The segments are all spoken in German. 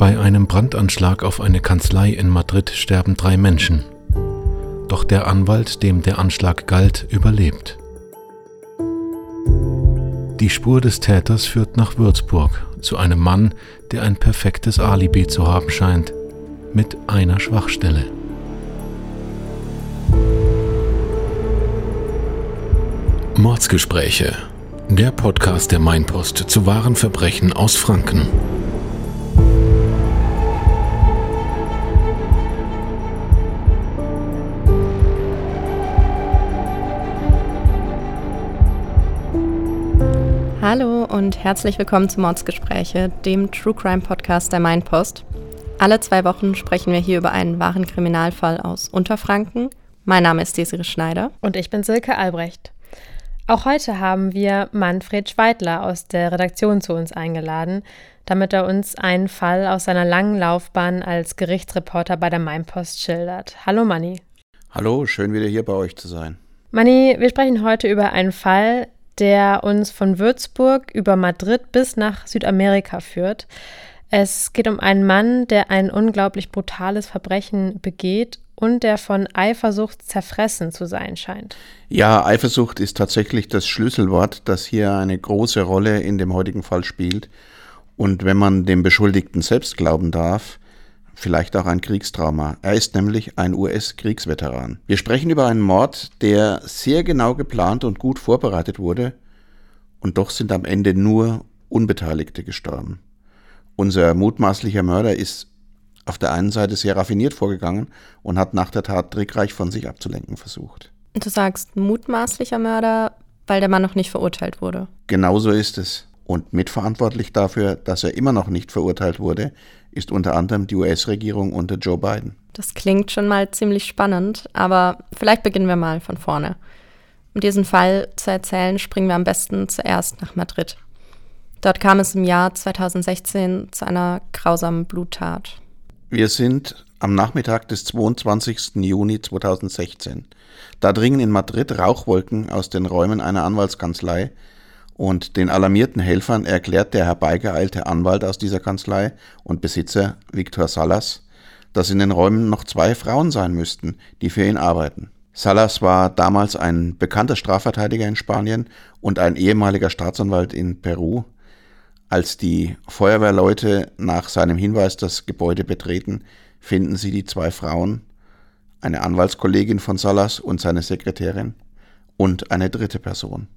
Bei einem Brandanschlag auf eine Kanzlei in Madrid sterben drei Menschen. Doch der Anwalt, dem der Anschlag galt, überlebt. Die Spur des Täters führt nach Würzburg zu einem Mann, der ein perfektes Alibi zu haben scheint, mit einer Schwachstelle. Mordsgespräche, der Podcast der Mainpost zu wahren Verbrechen aus Franken. Hallo und herzlich willkommen zu Mordsgespräche, dem True Crime Podcast der Mainpost. Alle zwei Wochen sprechen wir hier über einen wahren Kriminalfall aus Unterfranken. Mein Name ist Desiree Schneider. Und ich bin Silke Albrecht. Auch heute haben wir Manfred Schweidler aus der Redaktion zu uns eingeladen, damit er uns einen Fall aus seiner langen Laufbahn als Gerichtsreporter bei der Mainpost schildert. Hallo Manni. Hallo, schön wieder hier bei euch zu sein. Manni, wir sprechen heute über einen Fall, der uns von Würzburg über Madrid bis nach Südamerika führt. Es geht um einen Mann, der ein unglaublich brutales Verbrechen begeht und der von Eifersucht zerfressen zu sein scheint. Ja, Eifersucht ist tatsächlich das Schlüsselwort, das hier eine große Rolle in dem heutigen Fall spielt. Und wenn man dem Beschuldigten selbst glauben darf, vielleicht auch ein Kriegstrauma. Er ist nämlich ein US-Kriegsveteran. Wir sprechen über einen Mord, der sehr genau geplant und gut vorbereitet wurde, und doch sind am Ende nur Unbeteiligte gestorben. Unser mutmaßlicher Mörder ist auf der einen Seite sehr raffiniert vorgegangen und hat nach der Tat trickreich von sich abzulenken versucht. Du sagst mutmaßlicher Mörder, weil der Mann noch nicht verurteilt wurde. Genauso ist es. Und mitverantwortlich dafür, dass er immer noch nicht verurteilt wurde, ist unter anderem die US-Regierung unter Joe Biden. Das klingt schon mal ziemlich spannend, aber vielleicht beginnen wir mal von vorne. Um diesen Fall zu erzählen, springen wir am besten zuerst nach Madrid. Dort kam es im Jahr 2016 zu einer grausamen Bluttat. Wir sind am Nachmittag des 22. Juni 2016. Da dringen in Madrid Rauchwolken aus den Räumen einer Anwaltskanzlei und den alarmierten Helfern erklärt der herbeigeeilte Anwalt aus dieser Kanzlei und Besitzer Victor Salas, dass in den Räumen noch zwei Frauen sein müssten, die für ihn arbeiten. Salas war damals ein bekannter Strafverteidiger in Spanien und ein ehemaliger Staatsanwalt in Peru. Als die Feuerwehrleute nach seinem Hinweis das Gebäude betreten, finden sie die zwei Frauen, eine Anwaltskollegin von Salas und seine Sekretärin und eine dritte Person.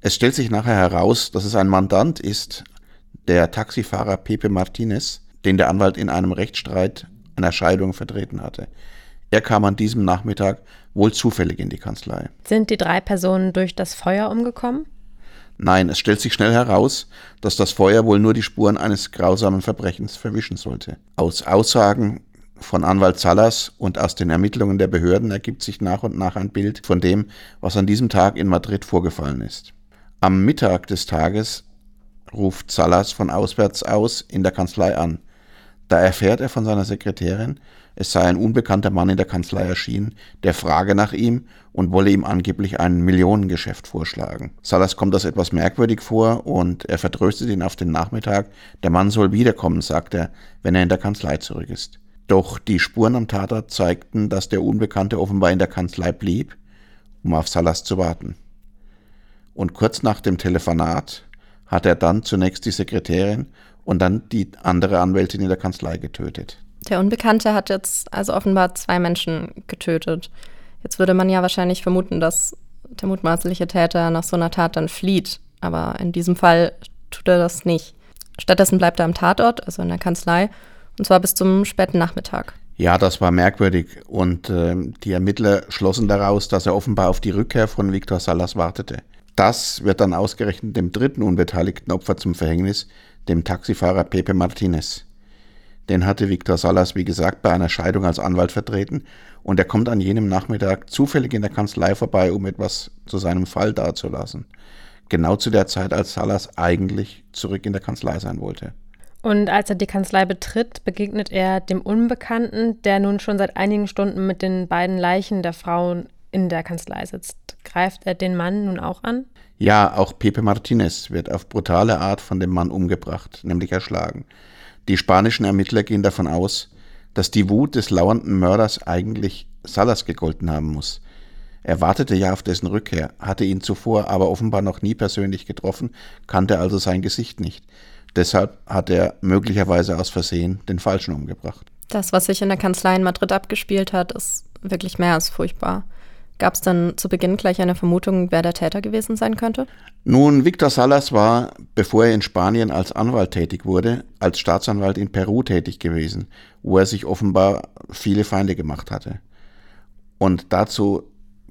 Es stellt sich nachher heraus, dass es ein Mandant ist, der Taxifahrer Pepe Martinez, den der Anwalt in einem Rechtsstreit einer Scheidung vertreten hatte. Er kam an diesem Nachmittag wohl zufällig in die Kanzlei. Sind die drei Personen durch das Feuer umgekommen? Nein, es stellt sich schnell heraus, dass das Feuer wohl nur die Spuren eines grausamen Verbrechens verwischen sollte. Aus Aussagen von Anwalt Salas und aus den Ermittlungen der Behörden ergibt sich nach und nach ein Bild von dem, was an diesem Tag in Madrid vorgefallen ist. Am Mittag des Tages ruft Salas von auswärts aus in der Kanzlei an. Da erfährt er von seiner Sekretärin, es sei ein unbekannter Mann in der Kanzlei erschienen, der frage nach ihm und wolle ihm angeblich ein Millionengeschäft vorschlagen. Salas kommt das etwas merkwürdig vor und er vertröstet ihn auf den Nachmittag. Der Mann soll wiederkommen, sagt er, wenn er in der Kanzlei zurück ist. Doch die Spuren am Tatort zeigten, dass der Unbekannte offenbar in der Kanzlei blieb, um auf Salas zu warten und kurz nach dem Telefonat hat er dann zunächst die Sekretärin und dann die andere Anwältin in der Kanzlei getötet. Der Unbekannte hat jetzt also offenbar zwei Menschen getötet. Jetzt würde man ja wahrscheinlich vermuten, dass der mutmaßliche Täter nach so einer Tat dann flieht. Aber in diesem Fall tut er das nicht. Stattdessen bleibt er am Tatort, also in der Kanzlei, und zwar bis zum späten Nachmittag. Ja, das war merkwürdig. Und äh, die Ermittler schlossen daraus, dass er offenbar auf die Rückkehr von Viktor Salas wartete. Das wird dann ausgerechnet dem dritten unbeteiligten Opfer zum Verhängnis, dem Taxifahrer Pepe Martinez. Den hatte Victor Salas, wie gesagt, bei einer Scheidung als Anwalt vertreten und er kommt an jenem Nachmittag zufällig in der Kanzlei vorbei, um etwas zu seinem Fall dazulassen. Genau zu der Zeit, als Salas eigentlich zurück in der Kanzlei sein wollte. Und als er die Kanzlei betritt, begegnet er dem Unbekannten, der nun schon seit einigen Stunden mit den beiden Leichen der Frauen in der Kanzlei sitzt. Greift er den Mann nun auch an? Ja, auch Pepe Martinez wird auf brutale Art von dem Mann umgebracht, nämlich erschlagen. Die spanischen Ermittler gehen davon aus, dass die Wut des lauernden Mörders eigentlich Salas gegolten haben muss. Er wartete ja auf dessen Rückkehr, hatte ihn zuvor aber offenbar noch nie persönlich getroffen, kannte also sein Gesicht nicht. Deshalb hat er möglicherweise aus Versehen den Falschen umgebracht. Das, was sich in der Kanzlei in Madrid abgespielt hat, ist wirklich mehr als furchtbar. Gab es dann zu Beginn gleich eine Vermutung, wer der Täter gewesen sein könnte? Nun, Victor Salas war, bevor er in Spanien als Anwalt tätig wurde, als Staatsanwalt in Peru tätig gewesen, wo er sich offenbar viele Feinde gemacht hatte. Und dazu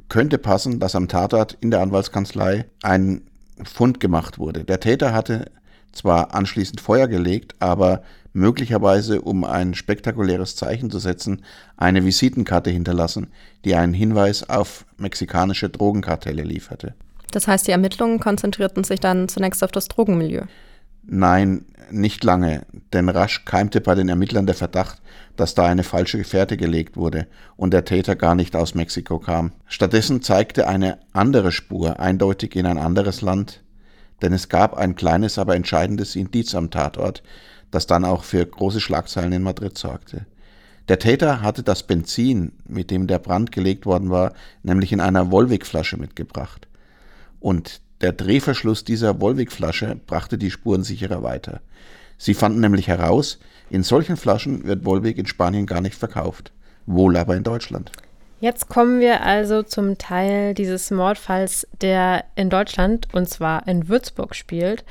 könnte passen, dass am Tatort in der Anwaltskanzlei ein Fund gemacht wurde. Der Täter hatte zwar anschließend Feuer gelegt, aber möglicherweise, um ein spektakuläres Zeichen zu setzen, eine Visitenkarte hinterlassen, die einen Hinweis auf mexikanische Drogenkartelle lieferte. Das heißt, die Ermittlungen konzentrierten sich dann zunächst auf das Drogenmilieu. Nein, nicht lange, denn rasch keimte bei den Ermittlern der Verdacht, dass da eine falsche Fährte gelegt wurde und der Täter gar nicht aus Mexiko kam. Stattdessen zeigte eine andere Spur eindeutig in ein anderes Land, denn es gab ein kleines, aber entscheidendes Indiz am Tatort, das dann auch für große Schlagzeilen in Madrid sorgte. Der Täter hatte das Benzin, mit dem der Brand gelegt worden war, nämlich in einer Wolwig-Flasche mitgebracht. Und der Drehverschluss dieser Wolwig-Flasche brachte die Spuren sicherer weiter. Sie fanden nämlich heraus, in solchen Flaschen wird Wolwig in Spanien gar nicht verkauft, wohl aber in Deutschland. Jetzt kommen wir also zum Teil dieses Mordfalls, der in Deutschland und zwar in Würzburg spielt.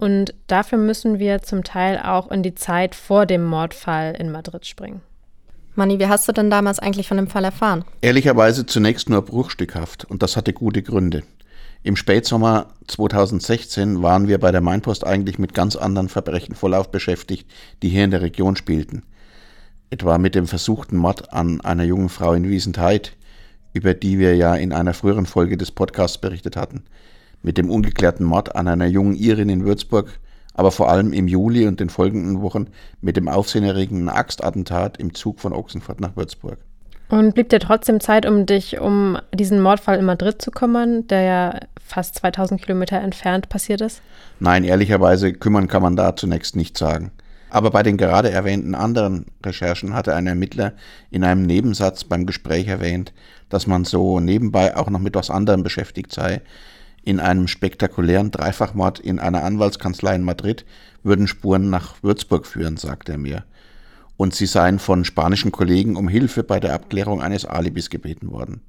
Und dafür müssen wir zum Teil auch in die Zeit vor dem Mordfall in Madrid springen. Manni, wie hast du denn damals eigentlich von dem Fall erfahren? Ehrlicherweise zunächst nur bruchstückhaft und das hatte gute Gründe. Im Spätsommer 2016 waren wir bei der Mainpost eigentlich mit ganz anderen Verbrechen vollauf beschäftigt, die hier in der Region spielten etwa mit dem versuchten Mord an einer jungen Frau in Wiesentheid, über die wir ja in einer früheren Folge des Podcasts berichtet hatten, mit dem ungeklärten Mord an einer jungen Irin in Würzburg, aber vor allem im Juli und den folgenden Wochen mit dem aufsehenerregenden Axtattentat im Zug von Ochsenfurt nach Würzburg. Und blieb dir trotzdem Zeit, um dich um diesen Mordfall in Madrid zu kümmern, der ja fast 2000 Kilometer entfernt passiert ist? Nein, ehrlicherweise kümmern kann man da zunächst nicht sagen. Aber bei den gerade erwähnten anderen Recherchen hatte ein Ermittler in einem Nebensatz beim Gespräch erwähnt, dass man so nebenbei auch noch mit was anderem beschäftigt sei. In einem spektakulären Dreifachmord in einer Anwaltskanzlei in Madrid würden Spuren nach Würzburg führen, sagte er mir und sie seien von spanischen Kollegen um Hilfe bei der Abklärung eines Alibis gebeten worden.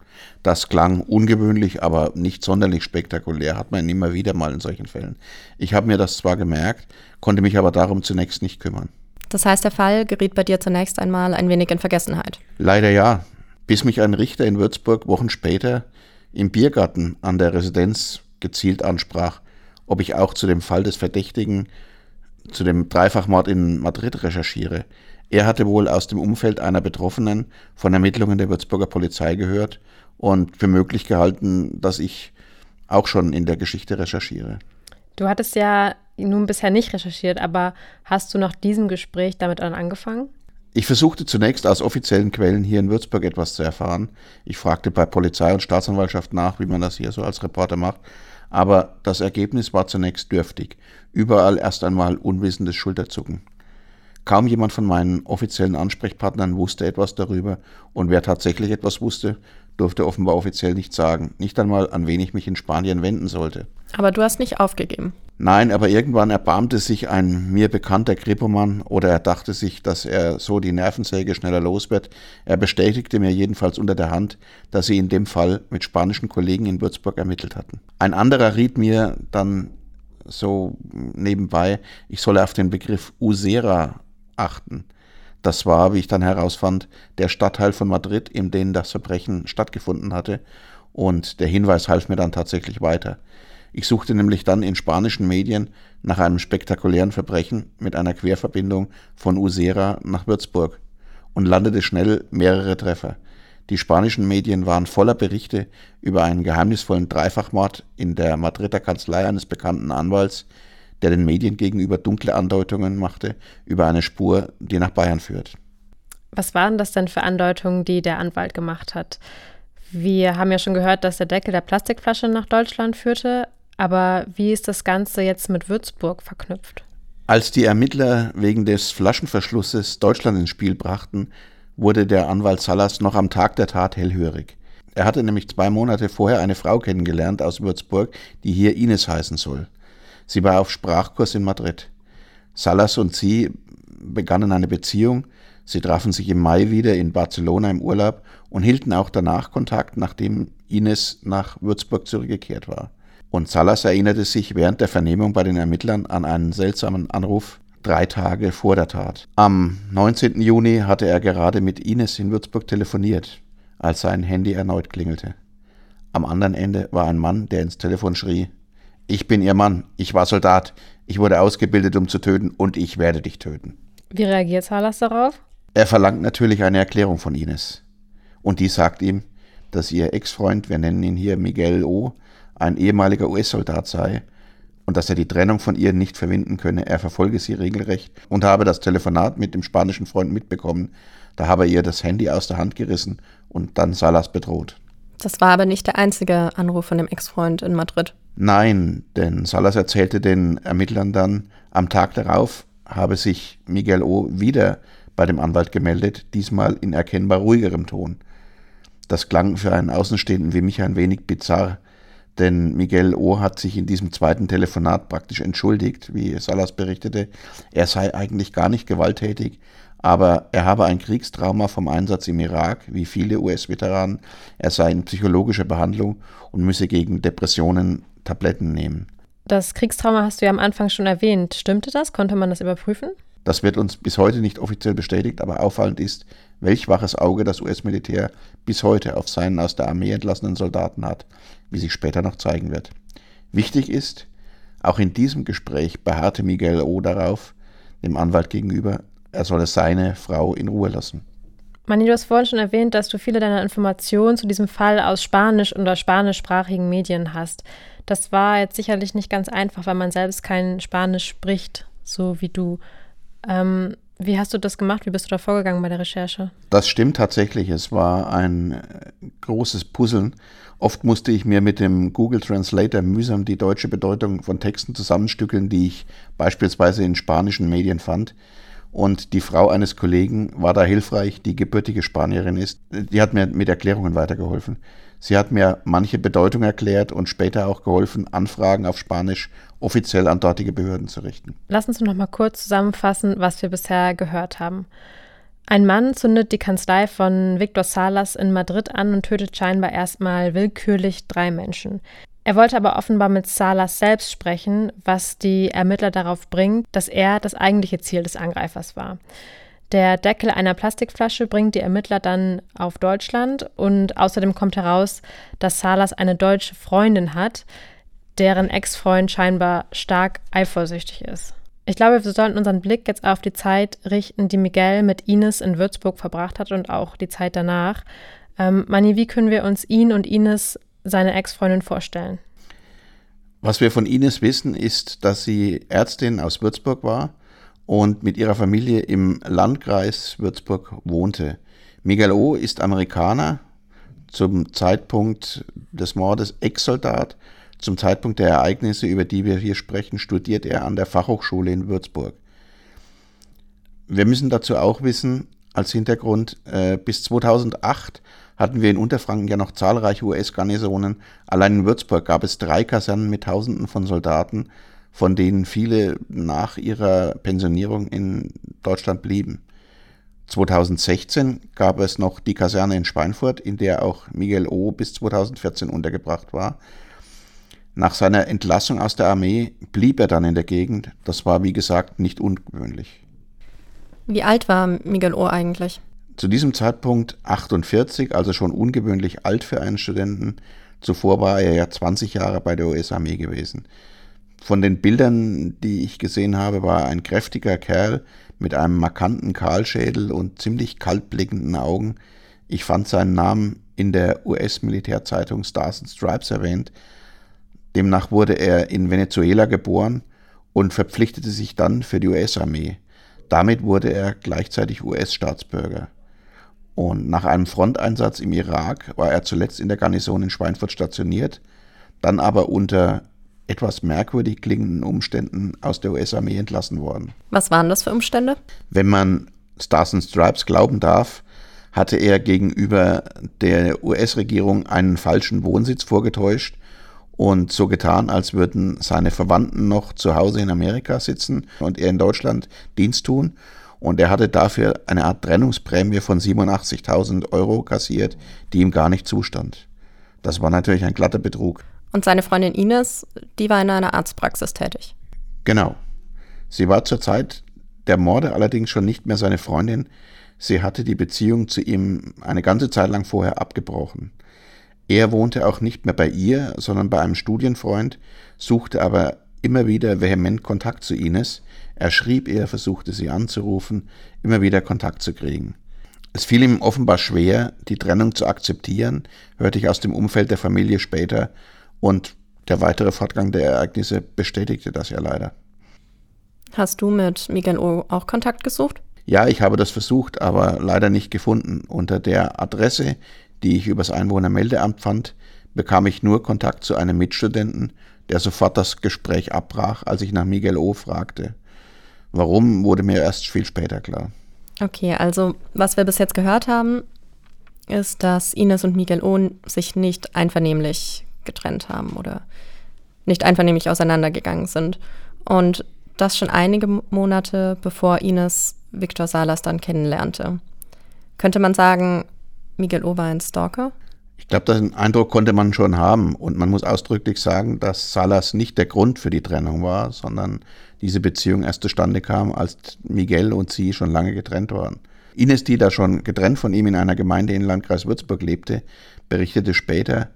Das klang ungewöhnlich, aber nicht sonderlich spektakulär, hat man immer wieder mal in solchen Fällen. Ich habe mir das zwar gemerkt, konnte mich aber darum zunächst nicht kümmern. Das heißt, der Fall geriet bei dir zunächst einmal ein wenig in Vergessenheit. Leider ja, bis mich ein Richter in Würzburg Wochen später im Biergarten an der Residenz gezielt ansprach, ob ich auch zu dem Fall des Verdächtigen, zu dem Dreifachmord in Madrid recherchiere. Er hatte wohl aus dem Umfeld einer Betroffenen von Ermittlungen der Würzburger Polizei gehört und für möglich gehalten, dass ich auch schon in der Geschichte recherchiere. Du hattest ja nun bisher nicht recherchiert, aber hast du nach diesem Gespräch damit angefangen? Ich versuchte zunächst aus offiziellen Quellen hier in Würzburg etwas zu erfahren. Ich fragte bei Polizei und Staatsanwaltschaft nach, wie man das hier so als Reporter macht. Aber das Ergebnis war zunächst dürftig. Überall erst einmal unwissendes Schulterzucken. Kaum jemand von meinen offiziellen Ansprechpartnern wusste etwas darüber und wer tatsächlich etwas wusste, durfte offenbar offiziell nicht sagen, nicht einmal an wen ich mich in Spanien wenden sollte. Aber du hast nicht aufgegeben. Nein, aber irgendwann erbarmte sich ein mir bekannter Kripomann oder er dachte sich, dass er so die Nervensäge schneller los wird. Er bestätigte mir jedenfalls unter der Hand, dass sie in dem Fall mit spanischen Kollegen in Würzburg ermittelt hatten. Ein anderer riet mir dann so nebenbei, ich solle auf den Begriff Usera achten. Das war, wie ich dann herausfand, der Stadtteil von Madrid, in dem das Verbrechen stattgefunden hatte, und der Hinweis half mir dann tatsächlich weiter. Ich suchte nämlich dann in spanischen Medien nach einem spektakulären Verbrechen mit einer Querverbindung von Usera nach Würzburg und landete schnell mehrere Treffer. Die spanischen Medien waren voller Berichte über einen geheimnisvollen Dreifachmord in der Madrider Kanzlei eines bekannten Anwalts, der den Medien gegenüber dunkle Andeutungen machte über eine Spur, die nach Bayern führt. Was waren das denn für Andeutungen, die der Anwalt gemacht hat? Wir haben ja schon gehört, dass der Deckel der Plastikflasche nach Deutschland führte, Aber wie ist das Ganze jetzt mit Würzburg verknüpft? Als die Ermittler wegen des Flaschenverschlusses Deutschland ins Spiel brachten, wurde der Anwalt Salas noch am Tag der Tat hellhörig. Er hatte nämlich zwei Monate vorher eine Frau kennengelernt aus Würzburg, die hier Ines heißen soll. Sie war auf Sprachkurs in Madrid. Salas und sie begannen eine Beziehung. Sie trafen sich im Mai wieder in Barcelona im Urlaub und hielten auch danach Kontakt, nachdem Ines nach Würzburg zurückgekehrt war. Und Salas erinnerte sich während der Vernehmung bei den Ermittlern an einen seltsamen Anruf drei Tage vor der Tat. Am 19. Juni hatte er gerade mit Ines in Würzburg telefoniert, als sein Handy erneut klingelte. Am anderen Ende war ein Mann, der ins Telefon schrie, ich bin Ihr Mann, ich war Soldat, ich wurde ausgebildet, um zu töten und ich werde dich töten. Wie reagiert Salas darauf? Er verlangt natürlich eine Erklärung von Ines. Und die sagt ihm, dass ihr Ex-Freund, wir nennen ihn hier Miguel O., ein ehemaliger US-Soldat sei und dass er die Trennung von ihr nicht verwinden könne. Er verfolge sie regelrecht und habe das Telefonat mit dem spanischen Freund mitbekommen. Da habe er ihr das Handy aus der Hand gerissen und dann Salas bedroht. Das war aber nicht der einzige Anruf von dem Ex-Freund in Madrid. Nein, denn Salas erzählte den Ermittlern dann, am Tag darauf habe sich Miguel O. wieder bei dem Anwalt gemeldet, diesmal in erkennbar ruhigerem Ton. Das klang für einen Außenstehenden wie mich ein wenig bizarr, denn Miguel O. hat sich in diesem zweiten Telefonat praktisch entschuldigt, wie Salas berichtete. Er sei eigentlich gar nicht gewalttätig, aber er habe ein Kriegstrauma vom Einsatz im Irak, wie viele US-Veteranen. Er sei in psychologischer Behandlung und müsse gegen Depressionen Tabletten nehmen. Das Kriegstrauma hast du ja am Anfang schon erwähnt. Stimmte das? Konnte man das überprüfen? Das wird uns bis heute nicht offiziell bestätigt, aber auffallend ist, welch waches Auge das US-Militär bis heute auf seinen aus der Armee entlassenen Soldaten hat, wie sich später noch zeigen wird. Wichtig ist, auch in diesem Gespräch beharrte Miguel O. darauf, dem Anwalt gegenüber, er solle seine Frau in Ruhe lassen. Manni, du hast vorhin schon erwähnt, dass du viele deiner Informationen zu diesem Fall aus Spanisch oder spanischsprachigen Medien hast. Das war jetzt sicherlich nicht ganz einfach, weil man selbst kein Spanisch spricht, so wie du. Ähm, wie hast du das gemacht? Wie bist du da vorgegangen bei der Recherche? Das stimmt tatsächlich. Es war ein äh, großes Puzzeln. Oft musste ich mir mit dem Google Translator mühsam die deutsche Bedeutung von Texten zusammenstückeln, die ich beispielsweise in spanischen Medien fand. Und die Frau eines Kollegen war da hilfreich, die gebürtige Spanierin ist. Die hat mir mit Erklärungen weitergeholfen. Sie hat mir manche Bedeutung erklärt und später auch geholfen, Anfragen auf Spanisch offiziell an dortige Behörden zu richten. Lass uns noch mal kurz zusammenfassen, was wir bisher gehört haben. Ein Mann zündet die Kanzlei von Victor Salas in Madrid an und tötet scheinbar erstmal willkürlich drei Menschen. Er wollte aber offenbar mit Salas selbst sprechen, was die Ermittler darauf bringt, dass er das eigentliche Ziel des Angreifers war. Der Deckel einer Plastikflasche bringt die Ermittler dann auf Deutschland und außerdem kommt heraus, dass Salas eine deutsche Freundin hat, deren Ex-Freund scheinbar stark eifersüchtig ist. Ich glaube, wir sollten unseren Blick jetzt auf die Zeit richten, die Miguel mit Ines in Würzburg verbracht hat und auch die Zeit danach. Ähm, Mani, wie können wir uns ihn und Ines, seine Ex-Freundin, vorstellen? Was wir von Ines wissen, ist, dass sie Ärztin aus Würzburg war und mit ihrer Familie im Landkreis Würzburg wohnte. Miguel O. ist Amerikaner, zum Zeitpunkt des Mordes Ex-Soldat. Zum Zeitpunkt der Ereignisse, über die wir hier sprechen, studiert er an der Fachhochschule in Würzburg. Wir müssen dazu auch wissen, als Hintergrund, äh, bis 2008 hatten wir in Unterfranken ja noch zahlreiche US-Garnisonen. Allein in Würzburg gab es drei Kasernen mit Tausenden von Soldaten von denen viele nach ihrer Pensionierung in Deutschland blieben. 2016 gab es noch die Kaserne in Schweinfurt, in der auch Miguel O. bis 2014 untergebracht war. Nach seiner Entlassung aus der Armee blieb er dann in der Gegend. Das war, wie gesagt, nicht ungewöhnlich. Wie alt war Miguel O. eigentlich? Zu diesem Zeitpunkt 48, also schon ungewöhnlich alt für einen Studenten. Zuvor war er ja 20 Jahre bei der US-Armee gewesen. Von den Bildern, die ich gesehen habe, war ein kräftiger Kerl mit einem markanten Kahlschädel und ziemlich kaltblickenden Augen. Ich fand seinen Namen in der US-Militärzeitung Stars and Stripes erwähnt. Demnach wurde er in Venezuela geboren und verpflichtete sich dann für die US-Armee. Damit wurde er gleichzeitig US-Staatsbürger. Und nach einem Fronteinsatz im Irak war er zuletzt in der Garnison in Schweinfurt stationiert, dann aber unter etwas merkwürdig klingenden Umständen aus der US-Armee entlassen worden. Was waren das für Umstände? Wenn man Stars and Stripes glauben darf, hatte er gegenüber der US-Regierung einen falschen Wohnsitz vorgetäuscht und so getan, als würden seine Verwandten noch zu Hause in Amerika sitzen und er in Deutschland Dienst tun. Und er hatte dafür eine Art Trennungsprämie von 87.000 Euro kassiert, die ihm gar nicht zustand. Das war natürlich ein glatter Betrug. Und seine Freundin Ines, die war in einer Arztpraxis tätig. Genau. Sie war zur Zeit der Morde allerdings schon nicht mehr seine Freundin. Sie hatte die Beziehung zu ihm eine ganze Zeit lang vorher abgebrochen. Er wohnte auch nicht mehr bei ihr, sondern bei einem Studienfreund, suchte aber immer wieder vehement Kontakt zu Ines. Er schrieb ihr, versuchte sie anzurufen, immer wieder Kontakt zu kriegen. Es fiel ihm offenbar schwer, die Trennung zu akzeptieren, hörte ich aus dem Umfeld der Familie später, und der weitere Fortgang der Ereignisse bestätigte das ja leider. Hast du mit Miguel O auch Kontakt gesucht? Ja, ich habe das versucht, aber leider nicht gefunden. Unter der Adresse, die ich übers Einwohnermeldeamt fand, bekam ich nur Kontakt zu einem Mitstudenten, der sofort das Gespräch abbrach, als ich nach Miguel O fragte. Warum, wurde mir erst viel später klar. Okay, also was wir bis jetzt gehört haben, ist, dass Ines und Miguel O sich nicht einvernehmlich getrennt haben oder nicht einvernehmlich auseinandergegangen sind. Und das schon einige Monate bevor Ines Victor Salas dann kennenlernte. Könnte man sagen, Miguel O war ein Stalker? Ich glaube, den Eindruck konnte man schon haben. Und man muss ausdrücklich sagen, dass Salas nicht der Grund für die Trennung war, sondern diese Beziehung erst zustande kam, als Miguel und sie schon lange getrennt waren. Ines, die da schon getrennt von ihm in einer Gemeinde in Landkreis Würzburg lebte, berichtete später,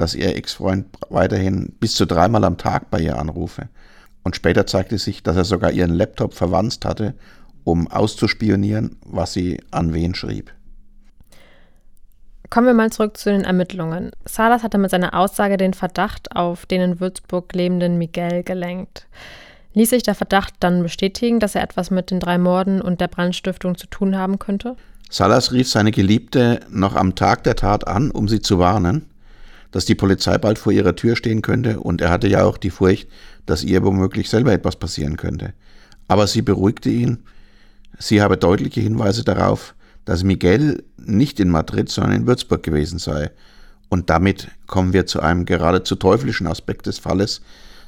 dass ihr Ex-Freund weiterhin bis zu dreimal am Tag bei ihr anrufe. Und später zeigte sich, dass er sogar ihren Laptop verwanzt hatte, um auszuspionieren, was sie an wen schrieb. Kommen wir mal zurück zu den Ermittlungen. Salas hatte mit seiner Aussage den Verdacht auf den in Würzburg lebenden Miguel gelenkt. Ließ sich der Verdacht dann bestätigen, dass er etwas mit den drei Morden und der Brandstiftung zu tun haben könnte? Salas rief seine Geliebte noch am Tag der Tat an, um sie zu warnen, dass die Polizei bald vor ihrer Tür stehen könnte und er hatte ja auch die Furcht, dass ihr womöglich selber etwas passieren könnte. Aber sie beruhigte ihn, sie habe deutliche Hinweise darauf, dass Miguel nicht in Madrid, sondern in Würzburg gewesen sei. Und damit kommen wir zu einem geradezu teuflischen Aspekt des Falles,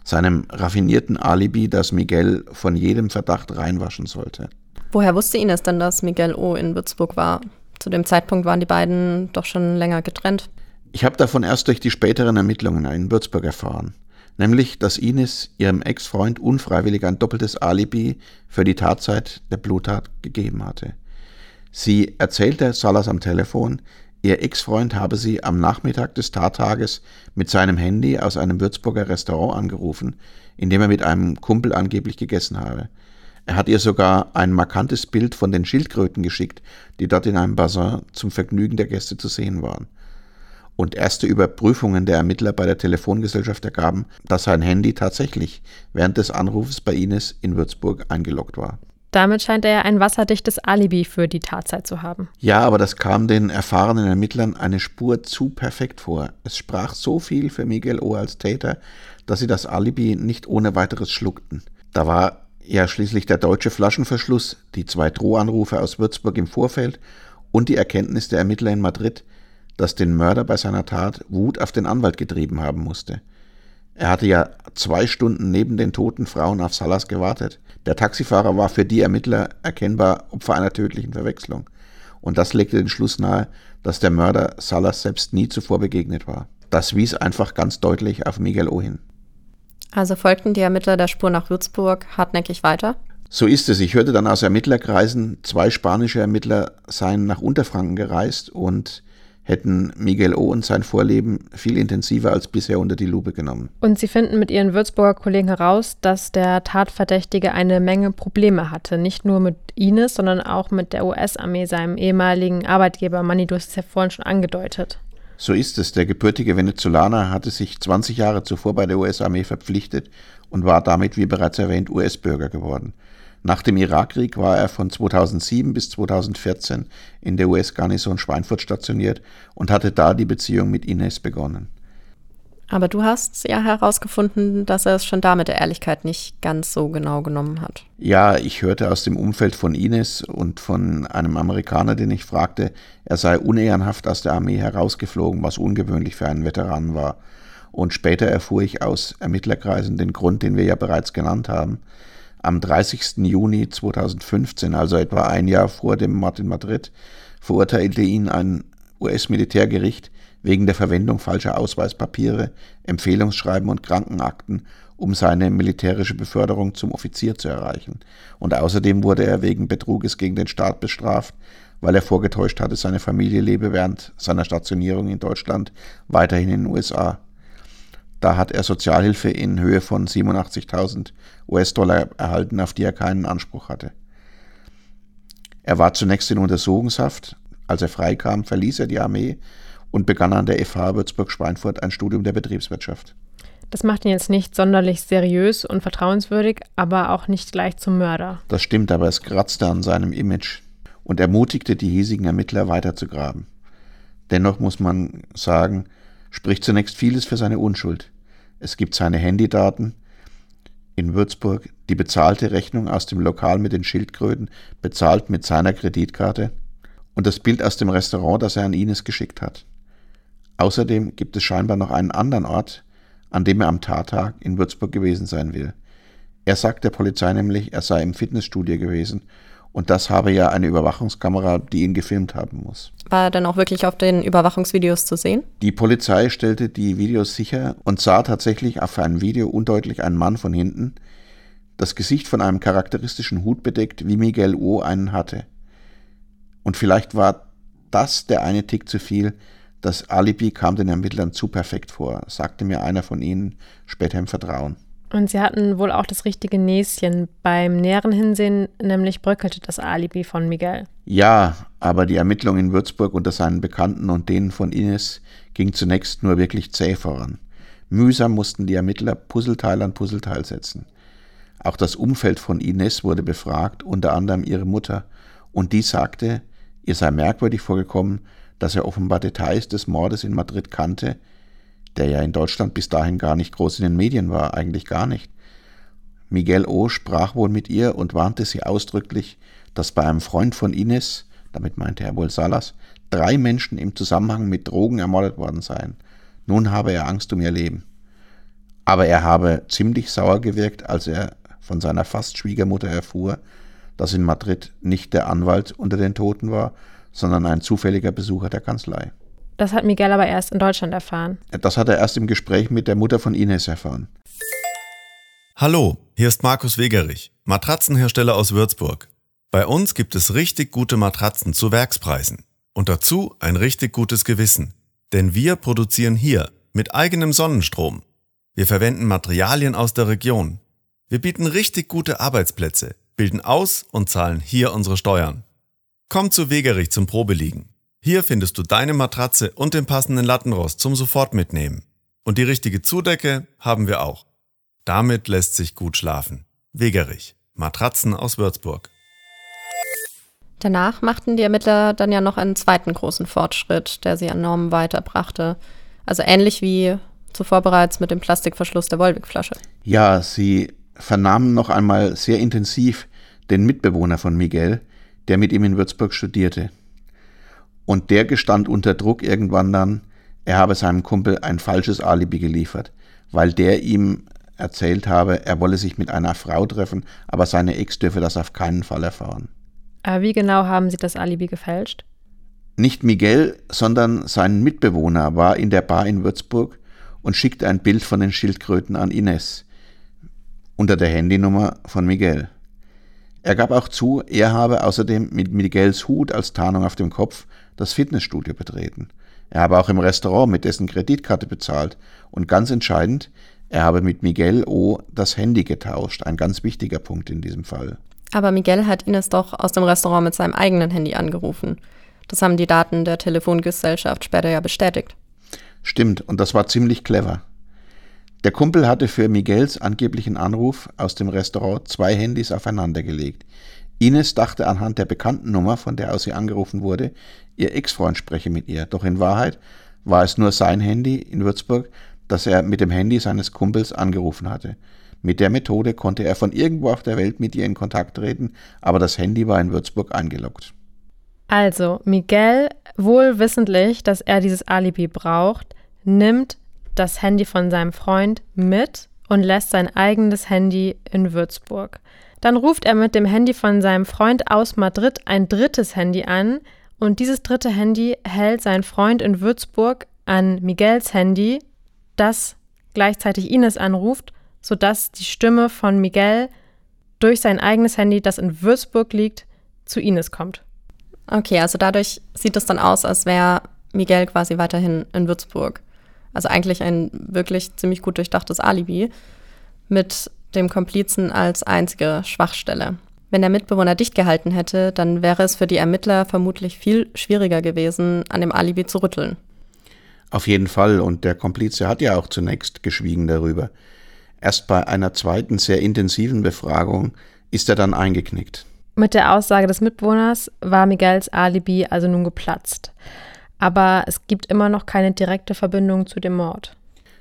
seinem raffinierten Alibi, das Miguel von jedem Verdacht reinwaschen sollte. Woher wusste Ines denn, dass Miguel O. in Würzburg war? Zu dem Zeitpunkt waren die beiden doch schon länger getrennt. Ich habe davon erst durch die späteren Ermittlungen in Würzburg erfahren. Nämlich, dass Ines ihrem Ex-Freund unfreiwillig ein doppeltes Alibi für die Tatzeit der Bluttat gegeben hatte. Sie erzählte Salas am Telefon, ihr Ex-Freund habe sie am Nachmittag des Tattages mit seinem Handy aus einem Würzburger Restaurant angerufen, in dem er mit einem Kumpel angeblich gegessen habe. Er hat ihr sogar ein markantes Bild von den Schildkröten geschickt, die dort in einem Bassin zum Vergnügen der Gäste zu sehen waren. Und erste Überprüfungen der Ermittler bei der Telefongesellschaft ergaben, dass sein Handy tatsächlich während des Anrufes bei Ines in Würzburg eingeloggt war. Damit scheint er ein wasserdichtes Alibi für die Tatzeit zu haben. Ja, aber das kam den erfahrenen Ermittlern eine Spur zu perfekt vor. Es sprach so viel für Miguel O. als Täter, dass sie das Alibi nicht ohne weiteres schluckten. Da war ja schließlich der deutsche Flaschenverschluss, die zwei Drohanrufe aus Würzburg im Vorfeld und die Erkenntnis der Ermittler in Madrid, dass den Mörder bei seiner Tat Wut auf den Anwalt getrieben haben musste. Er hatte ja zwei Stunden neben den toten Frauen auf Salas gewartet. Der Taxifahrer war für die Ermittler erkennbar Opfer einer tödlichen Verwechslung. Und das legte den Schluss nahe, dass der Mörder Salas selbst nie zuvor begegnet war. Das wies einfach ganz deutlich auf Miguel O hin. Also folgten die Ermittler der Spur nach Würzburg hartnäckig weiter? So ist es. Ich hörte dann aus Ermittlerkreisen, zwei spanische Ermittler seien nach Unterfranken gereist und hätten Miguel O. und sein Vorleben viel intensiver als bisher unter die Lupe genommen. Und sie finden mit ihren Würzburger Kollegen heraus, dass der Tatverdächtige eine Menge Probleme hatte. Nicht nur mit Ines, sondern auch mit der US-Armee, seinem ehemaligen Arbeitgeber. Manni, du hast es ja vorhin schon angedeutet. So ist es. Der gebürtige Venezolaner hatte sich 20 Jahre zuvor bei der US-Armee verpflichtet und war damit, wie bereits erwähnt, US-Bürger geworden. Nach dem Irakkrieg war er von 2007 bis 2014 in der US-Garnison Schweinfurt stationiert und hatte da die Beziehung mit Ines begonnen. Aber du hast ja herausgefunden, dass er es schon da mit der Ehrlichkeit nicht ganz so genau genommen hat. Ja, ich hörte aus dem Umfeld von Ines und von einem Amerikaner, den ich fragte, er sei unehrenhaft aus der Armee herausgeflogen, was ungewöhnlich für einen Veteranen war. Und später erfuhr ich aus Ermittlerkreisen den Grund, den wir ja bereits genannt haben. Am 30. Juni 2015, also etwa ein Jahr vor dem Mord in Madrid, verurteilte ihn ein US-Militärgericht wegen der Verwendung falscher Ausweispapiere, Empfehlungsschreiben und Krankenakten, um seine militärische Beförderung zum Offizier zu erreichen. Und außerdem wurde er wegen Betruges gegen den Staat bestraft, weil er vorgetäuscht hatte, seine Familie lebe während seiner Stationierung in Deutschland weiterhin in den USA. Da hat er Sozialhilfe in Höhe von 87.000 US-Dollar erhalten, auf die er keinen Anspruch hatte. Er war zunächst in Untersuchungshaft. Als er freikam, verließ er die Armee und begann an der FH Würzburg-Schweinfurt ein Studium der Betriebswirtschaft. Das macht ihn jetzt nicht sonderlich seriös und vertrauenswürdig, aber auch nicht gleich zum Mörder. Das stimmt, aber es kratzte an seinem Image und ermutigte die hiesigen Ermittler weiterzugraben. Dennoch muss man sagen, spricht zunächst vieles für seine Unschuld. Es gibt seine Handydaten in Würzburg, die bezahlte Rechnung aus dem Lokal mit den Schildkröten, bezahlt mit seiner Kreditkarte und das Bild aus dem Restaurant, das er an Ines geschickt hat. Außerdem gibt es scheinbar noch einen anderen Ort, an dem er am Tattag in Würzburg gewesen sein will. Er sagt der Polizei nämlich, er sei im Fitnessstudio gewesen und das habe ja eine Überwachungskamera, die ihn gefilmt haben muss. War er dann auch wirklich auf den Überwachungsvideos zu sehen? Die Polizei stellte die Videos sicher und sah tatsächlich auf einem Video undeutlich einen Mann von hinten, das Gesicht von einem charakteristischen Hut bedeckt, wie Miguel O. einen hatte. Und vielleicht war das der eine Tick zu viel, das Alibi kam den Ermittlern zu perfekt vor, sagte mir einer von ihnen später im Vertrauen. Und sie hatten wohl auch das richtige Näschen. Beim näheren Hinsehen nämlich bröckelte das Alibi von Miguel. Ja, aber die Ermittlung in Würzburg unter seinen Bekannten und denen von Ines ging zunächst nur wirklich zäh voran. Mühsam mussten die Ermittler Puzzleteil an Puzzleteil setzen. Auch das Umfeld von Ines wurde befragt, unter anderem ihre Mutter, und die sagte, ihr sei merkwürdig vorgekommen, dass er offenbar Details des Mordes in Madrid kannte, der ja in Deutschland bis dahin gar nicht groß in den Medien war, eigentlich gar nicht. Miguel O. sprach wohl mit ihr und warnte sie ausdrücklich, dass bei einem Freund von Ines, damit meinte er wohl Salas, drei Menschen im Zusammenhang mit Drogen ermordet worden seien. Nun habe er Angst um ihr Leben. Aber er habe ziemlich sauer gewirkt, als er von seiner fast Schwiegermutter erfuhr, dass in Madrid nicht der Anwalt unter den Toten war, sondern ein zufälliger Besucher der Kanzlei. Das hat Miguel aber erst in Deutschland erfahren. Das hat er erst im Gespräch mit der Mutter von Ines erfahren. Hallo, hier ist Markus Wegerich, Matratzenhersteller aus Würzburg. Bei uns gibt es richtig gute Matratzen zu Werkspreisen. Und dazu ein richtig gutes Gewissen. Denn wir produzieren hier mit eigenem Sonnenstrom. Wir verwenden Materialien aus der Region. Wir bieten richtig gute Arbeitsplätze, bilden aus und zahlen hier unsere Steuern. Komm zu Wegerich zum Probeliegen. Hier findest du deine Matratze und den passenden Lattenrost zum sofort mitnehmen. Und die richtige Zudecke haben wir auch. Damit lässt sich gut schlafen. Wegerich. Matratzen aus Würzburg. Danach machten die Ermittler dann ja noch einen zweiten großen Fortschritt, der sie an Normen weiterbrachte. Also ähnlich wie zuvor bereits mit dem Plastikverschluss der Wolwig-Flasche. Ja, sie vernahmen noch einmal sehr intensiv den Mitbewohner von Miguel, der mit ihm in Würzburg studierte. Und der gestand unter Druck irgendwann dann, er habe seinem Kumpel ein falsches Alibi geliefert, weil der ihm erzählt habe, er wolle sich mit einer Frau treffen, aber seine Ex dürfe das auf keinen Fall erfahren. Aber wie genau haben Sie das Alibi gefälscht? Nicht Miguel, sondern sein Mitbewohner war in der Bar in Würzburg und schickte ein Bild von den Schildkröten an Ines unter der Handynummer von Miguel. Er gab auch zu, er habe außerdem mit Miguels Hut als Tarnung auf dem Kopf das Fitnessstudio betreten. Er habe auch im Restaurant mit dessen Kreditkarte bezahlt und ganz entscheidend, er habe mit Miguel O. das Handy getauscht, ein ganz wichtiger Punkt in diesem Fall. Aber Miguel hat Ines doch aus dem Restaurant mit seinem eigenen Handy angerufen. Das haben die Daten der Telefongesellschaft später ja bestätigt. Stimmt, und das war ziemlich clever. Der Kumpel hatte für Miguels angeblichen Anruf aus dem Restaurant zwei Handys aufeinandergelegt. Ines dachte anhand der bekannten Nummer, von der aus sie angerufen wurde, ihr Ex-Freund spreche mit ihr. Doch in Wahrheit war es nur sein Handy in Würzburg, dass er mit dem Handy seines Kumpels angerufen hatte. Mit der Methode konnte er von irgendwo auf der Welt mit ihr in Kontakt treten, aber das Handy war in Würzburg eingeloggt. Also, Miguel, wohl wissentlich, dass er dieses Alibi braucht, nimmt das Handy von seinem Freund mit und lässt sein eigenes Handy in Würzburg. Dann ruft er mit dem Handy von seinem Freund aus Madrid ein drittes Handy an und dieses dritte Handy hält sein Freund in Würzburg an Miguels Handy, das gleichzeitig Ines anruft, sodass die Stimme von Miguel durch sein eigenes Handy, das in Würzburg liegt, zu Ines kommt. Okay, also dadurch sieht es dann aus, als wäre Miguel quasi weiterhin in Würzburg. Also eigentlich ein wirklich ziemlich gut durchdachtes Alibi mit dem Komplizen als einzige Schwachstelle. Wenn der Mitbewohner dicht gehalten hätte, dann wäre es für die Ermittler vermutlich viel schwieriger gewesen, an dem Alibi zu rütteln. Auf jeden Fall, und der Komplize hat ja auch zunächst geschwiegen darüber. Erst bei einer zweiten, sehr intensiven Befragung ist er dann eingeknickt. Mit der Aussage des Mitbewohners war Miguels Alibi also nun geplatzt aber es gibt immer noch keine direkte Verbindung zu dem Mord.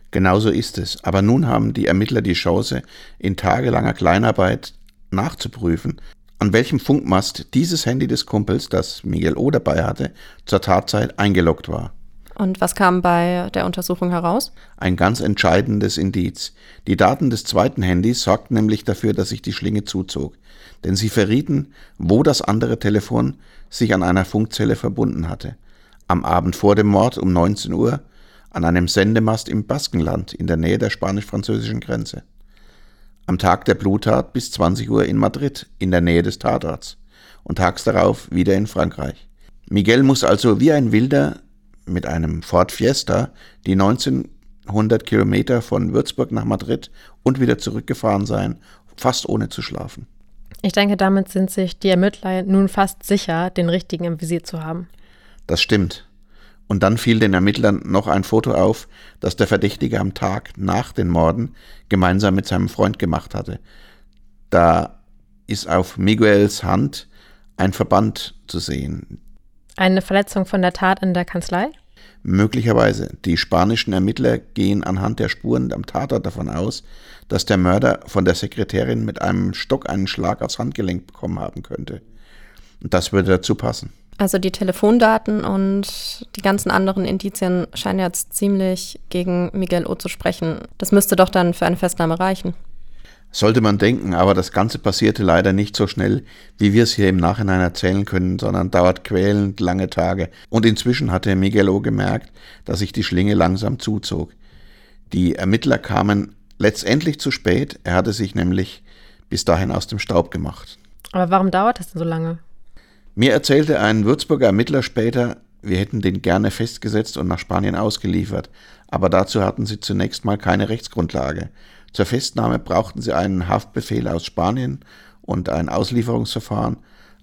Genauso ist es. Aber nun haben die Ermittler die Chance, in tagelanger Kleinarbeit nachzuprüfen, an welchem Funkmast dieses Handy des Kumpels, das Miguel O dabei hatte, zur Tatzeit eingeloggt war. Und was kam bei der Untersuchung heraus? Ein ganz entscheidendes Indiz. Die Daten des zweiten Handys sorgten nämlich dafür, dass sich die Schlinge zuzog. Denn sie verrieten, wo das andere Telefon sich an einer Funkzelle verbunden hatte am Abend vor dem Mord um 19 Uhr an einem Sendemast im Baskenland in der Nähe der spanisch-französischen Grenze. Am Tag der Bluttat bis 20 Uhr in Madrid in der Nähe des Tatorts und tags darauf wieder in Frankreich. Miguel muss also wie ein Wilder mit einem Ford Fiesta die 1900 Kilometer von Würzburg nach Madrid und wieder zurückgefahren sein, fast ohne zu schlafen. Ich denke, damit sind sich die Ermittler nun fast sicher, den richtigen im Visier zu haben. Das stimmt. Und dann fiel den Ermittlern noch ein Foto auf, das der Verdächtige am Tag nach den Morden gemeinsam mit seinem Freund gemacht hatte. Da ist auf Miguels Hand ein Verband zu sehen. Eine Verletzung von der Tat in der Kanzlei? Möglicherweise. Die spanischen Ermittler gehen anhand der Spuren am Tatort davon aus, dass der Mörder von der Sekretärin mit einem Stock einen Schlag aufs Handgelenk bekommen haben könnte. Und das würde dazu passen. Also die Telefondaten und die ganzen anderen Indizien scheinen jetzt ziemlich gegen Miguel O zu sprechen. Das müsste doch dann für eine Festnahme reichen. Sollte man denken, aber das Ganze passierte leider nicht so schnell, wie wir es hier im Nachhinein erzählen können, sondern dauert quälend lange Tage. Und inzwischen hatte Miguel O gemerkt, dass sich die Schlinge langsam zuzog. Die Ermittler kamen letztendlich zu spät, er hatte sich nämlich bis dahin aus dem Staub gemacht. Aber warum dauert das denn so lange? Mir erzählte ein Würzburger Ermittler später, wir hätten den gerne festgesetzt und nach Spanien ausgeliefert, aber dazu hatten sie zunächst mal keine Rechtsgrundlage. Zur Festnahme brauchten sie einen Haftbefehl aus Spanien und ein Auslieferungsverfahren,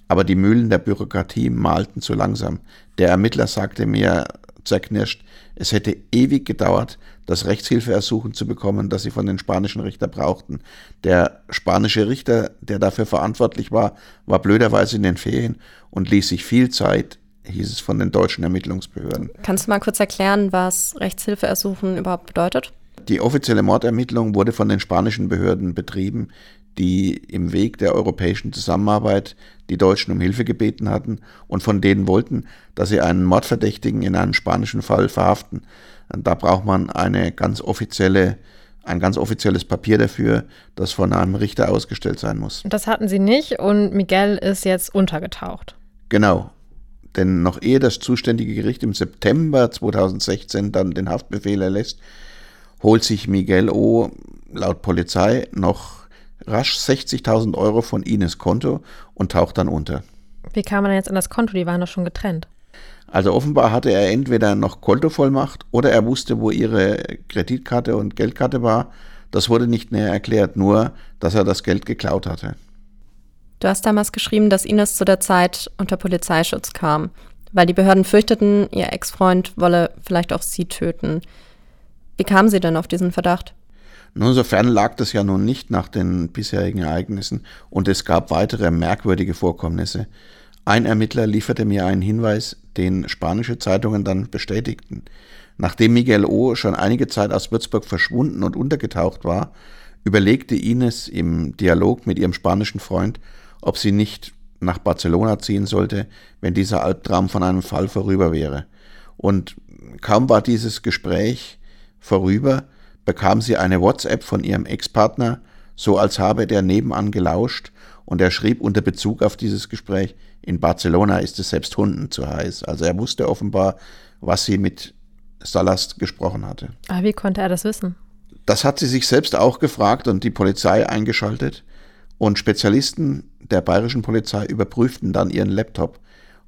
aber die Mühlen der Bürokratie malten zu langsam. Der Ermittler sagte mir zerknirscht, es hätte ewig gedauert, das Rechtshilfeersuchen zu bekommen, das sie von den spanischen Richtern brauchten. Der spanische Richter, der dafür verantwortlich war, war blöderweise in den Ferien und ließ sich viel Zeit, hieß es von den deutschen Ermittlungsbehörden. Kannst du mal kurz erklären, was Rechtshilfeersuchen überhaupt bedeutet? Die offizielle Mordermittlung wurde von den spanischen Behörden betrieben, die im Weg der europäischen Zusammenarbeit die Deutschen um Hilfe gebeten hatten und von denen wollten, dass sie einen Mordverdächtigen in einem spanischen Fall verhaften. Da braucht man eine ganz offizielle, ein ganz offizielles Papier dafür, das von einem Richter ausgestellt sein muss. Das hatten sie nicht und Miguel ist jetzt untergetaucht. Genau. Denn noch ehe das zuständige Gericht im September 2016 dann den Haftbefehl erlässt, holt sich Miguel O. laut Polizei noch rasch 60.000 Euro von Ines Konto und taucht dann unter. Wie kam man jetzt an das Konto? Die waren doch schon getrennt. Also offenbar hatte er entweder noch Kontovollmacht oder er wusste, wo ihre Kreditkarte und Geldkarte war. Das wurde nicht näher erklärt, nur, dass er das Geld geklaut hatte. Du hast damals geschrieben, dass Ines zu der Zeit unter Polizeischutz kam, weil die Behörden fürchteten, ihr Ex-Freund wolle vielleicht auch sie töten. Wie kam sie denn auf diesen Verdacht? Insofern lag das ja nun nicht nach den bisherigen Ereignissen und es gab weitere merkwürdige Vorkommnisse. Ein Ermittler lieferte mir einen Hinweis, den spanische Zeitungen dann bestätigten. Nachdem Miguel O. schon einige Zeit aus Würzburg verschwunden und untergetaucht war, überlegte Ines im Dialog mit ihrem spanischen Freund, ob sie nicht nach Barcelona ziehen sollte, wenn dieser Albtraum von einem Fall vorüber wäre. Und kaum war dieses Gespräch vorüber, bekam sie eine WhatsApp von ihrem Ex-Partner, so als habe der nebenan gelauscht, und er schrieb unter Bezug auf dieses Gespräch, in Barcelona ist es selbst Hunden zu heiß. Also er wusste offenbar, was sie mit Salas gesprochen hatte. Aber wie konnte er das wissen? Das hat sie sich selbst auch gefragt und die Polizei eingeschaltet. Und Spezialisten der bayerischen Polizei überprüften dann ihren Laptop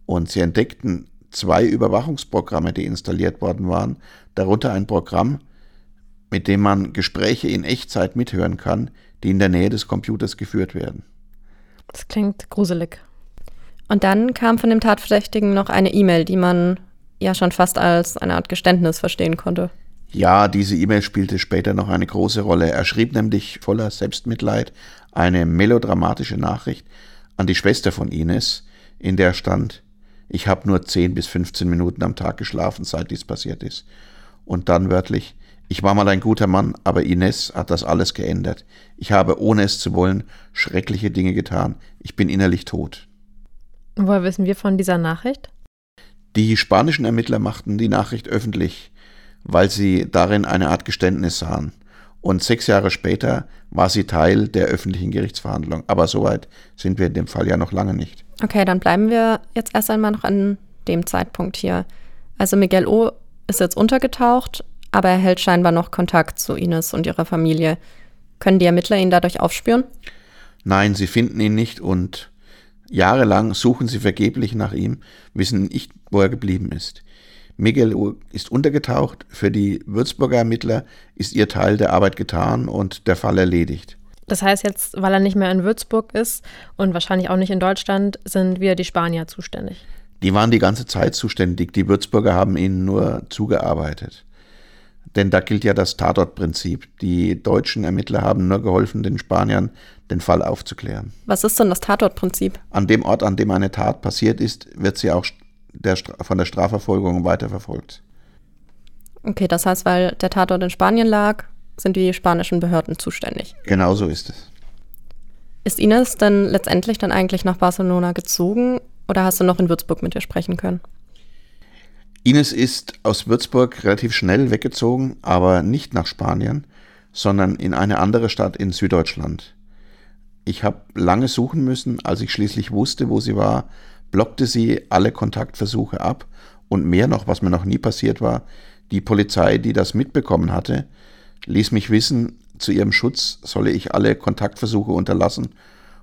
und sie entdeckten zwei Überwachungsprogramme, die installiert worden waren, darunter ein Programm, mit dem man Gespräche in Echtzeit mithören kann, die in der Nähe des Computers geführt werden. Das klingt gruselig. Und dann kam von dem Tatverdächtigen noch eine E-Mail, die man ja schon fast als eine Art Geständnis verstehen konnte. Ja, diese E-Mail spielte später noch eine große Rolle. Er schrieb nämlich voller Selbstmitleid eine melodramatische Nachricht an die Schwester von Ines, in der stand, ich habe nur 10 bis 15 Minuten am Tag geschlafen, seit dies passiert ist. Und dann wörtlich, ich war mal ein guter Mann, aber Ines hat das alles geändert. Ich habe, ohne es zu wollen, schreckliche Dinge getan. Ich bin innerlich tot. Woher wissen wir von dieser Nachricht? Die spanischen Ermittler machten die Nachricht öffentlich, weil sie darin eine Art Geständnis sahen. Und sechs Jahre später war sie Teil der öffentlichen Gerichtsverhandlung. Aber soweit sind wir in dem Fall ja noch lange nicht. Okay, dann bleiben wir jetzt erst einmal noch an dem Zeitpunkt hier. Also Miguel O. ist jetzt untergetaucht, aber er hält scheinbar noch Kontakt zu Ines und ihrer Familie. Können die Ermittler ihn dadurch aufspüren? Nein, sie finden ihn nicht und jahrelang suchen sie vergeblich nach ihm, wissen nicht, wo er geblieben ist. Miguel ist untergetaucht. Für die Würzburger Ermittler ist ihr Teil der Arbeit getan und der Fall erledigt. Das heißt jetzt, weil er nicht mehr in Würzburg ist und wahrscheinlich auch nicht in Deutschland, sind wieder die Spanier zuständig. Die waren die ganze Zeit zuständig. Die Würzburger haben ihnen nur zugearbeitet. Denn da gilt ja das Tatortprinzip. Die deutschen Ermittler haben nur geholfen, den Spaniern den Fall aufzuklären. Was ist denn das Tatortprinzip? An dem Ort, an dem eine Tat passiert ist, wird sie auch der, von der Strafverfolgung weiterverfolgt. Okay, das heißt, weil der Tatort in Spanien lag, sind die spanischen Behörden zuständig. Genau so ist es. Ist Ines denn letztendlich dann eigentlich nach Barcelona gezogen oder hast du noch in Würzburg mit ihr sprechen können? Ines ist aus Würzburg relativ schnell weggezogen, aber nicht nach Spanien, sondern in eine andere Stadt in Süddeutschland. Ich habe lange suchen müssen, als ich schließlich wusste, wo sie war, blockte sie alle Kontaktversuche ab. Und mehr noch, was mir noch nie passiert war, die Polizei, die das mitbekommen hatte, ließ mich wissen, zu ihrem Schutz solle ich alle Kontaktversuche unterlassen.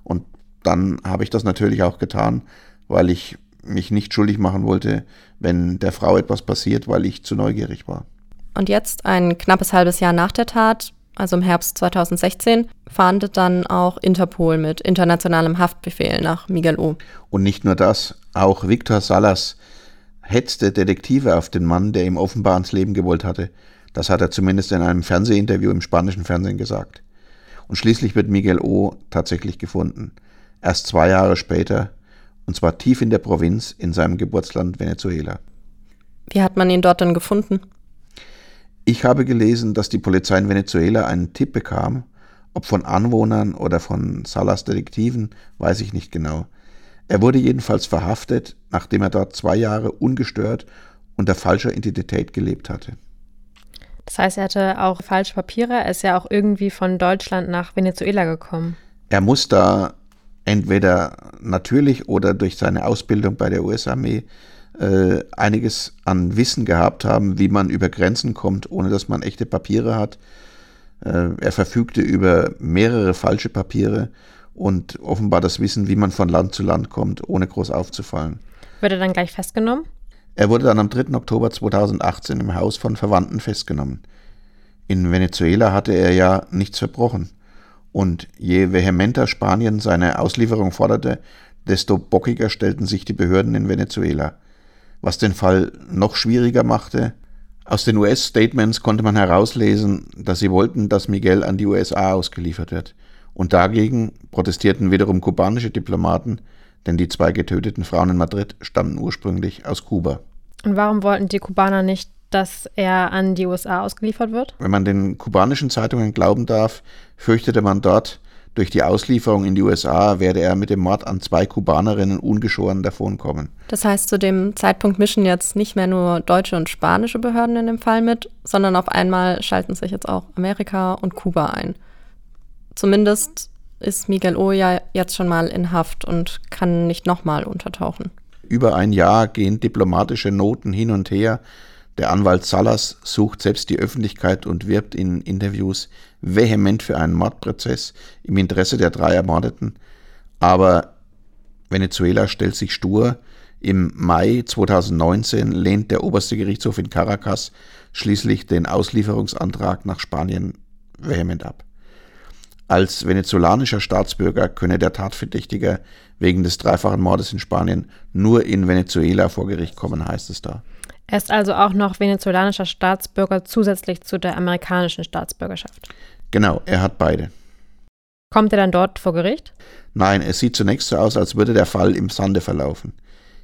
Und dann habe ich das natürlich auch getan, weil ich mich nicht schuldig machen wollte, wenn der Frau etwas passiert, weil ich zu neugierig war. Und jetzt, ein knappes halbes Jahr nach der Tat, also im Herbst 2016, fahndet dann auch Interpol mit internationalem Haftbefehl nach Miguel O. Und nicht nur das, auch Victor Salas hetzte Detektive auf den Mann, der ihm offenbar ans Leben gewollt hatte. Das hat er zumindest in einem Fernsehinterview im spanischen Fernsehen gesagt. Und schließlich wird Miguel O. tatsächlich gefunden. Erst zwei Jahre später, und zwar tief in der Provinz in seinem Geburtsland Venezuela. Wie hat man ihn dort dann gefunden? Ich habe gelesen, dass die Polizei in Venezuela einen Tipp bekam, ob von Anwohnern oder von Salas Detektiven, weiß ich nicht genau. Er wurde jedenfalls verhaftet, nachdem er dort zwei Jahre ungestört unter falscher Identität gelebt hatte. Das heißt, er hatte auch falsche Papiere. Er ist ja auch irgendwie von Deutschland nach Venezuela gekommen. Er muss da entweder natürlich oder durch seine Ausbildung bei der US-Armee äh, einiges an Wissen gehabt haben, wie man über Grenzen kommt, ohne dass man echte Papiere hat. Äh, er verfügte über mehrere falsche Papiere und offenbar das Wissen, wie man von Land zu Land kommt, ohne groß aufzufallen. Wird er dann gleich festgenommen? Er wurde dann am 3. Oktober 2018 im Haus von Verwandten festgenommen. In Venezuela hatte er ja nichts verbrochen. Und je vehementer Spanien seine Auslieferung forderte, desto bockiger stellten sich die Behörden in Venezuela was den Fall noch schwieriger machte. Aus den US-Statements konnte man herauslesen, dass sie wollten, dass Miguel an die USA ausgeliefert wird. Und dagegen protestierten wiederum kubanische Diplomaten, denn die zwei getöteten Frauen in Madrid stammten ursprünglich aus Kuba. Und warum wollten die Kubaner nicht, dass er an die USA ausgeliefert wird? Wenn man den kubanischen Zeitungen glauben darf, fürchtete man dort, durch die Auslieferung in die USA werde er mit dem Mord an zwei Kubanerinnen ungeschoren davonkommen. Das heißt, zu dem Zeitpunkt mischen jetzt nicht mehr nur deutsche und spanische Behörden in dem Fall mit, sondern auf einmal schalten sich jetzt auch Amerika und Kuba ein. Zumindest ist Miguel O ja jetzt schon mal in Haft und kann nicht nochmal untertauchen. Über ein Jahr gehen diplomatische Noten hin und her. Der Anwalt Salas sucht selbst die Öffentlichkeit und wirbt in Interviews vehement für einen Mordprozess im Interesse der drei Ermordeten. Aber Venezuela stellt sich stur. Im Mai 2019 lehnt der oberste Gerichtshof in Caracas schließlich den Auslieferungsantrag nach Spanien vehement ab. Als venezolanischer Staatsbürger könne der Tatverdächtige wegen des dreifachen Mordes in Spanien nur in Venezuela vor Gericht kommen, heißt es da. Er ist also auch noch venezolanischer Staatsbürger zusätzlich zu der amerikanischen Staatsbürgerschaft. Genau, er hat beide. Kommt er dann dort vor Gericht? Nein, es sieht zunächst so aus, als würde der Fall im Sande verlaufen.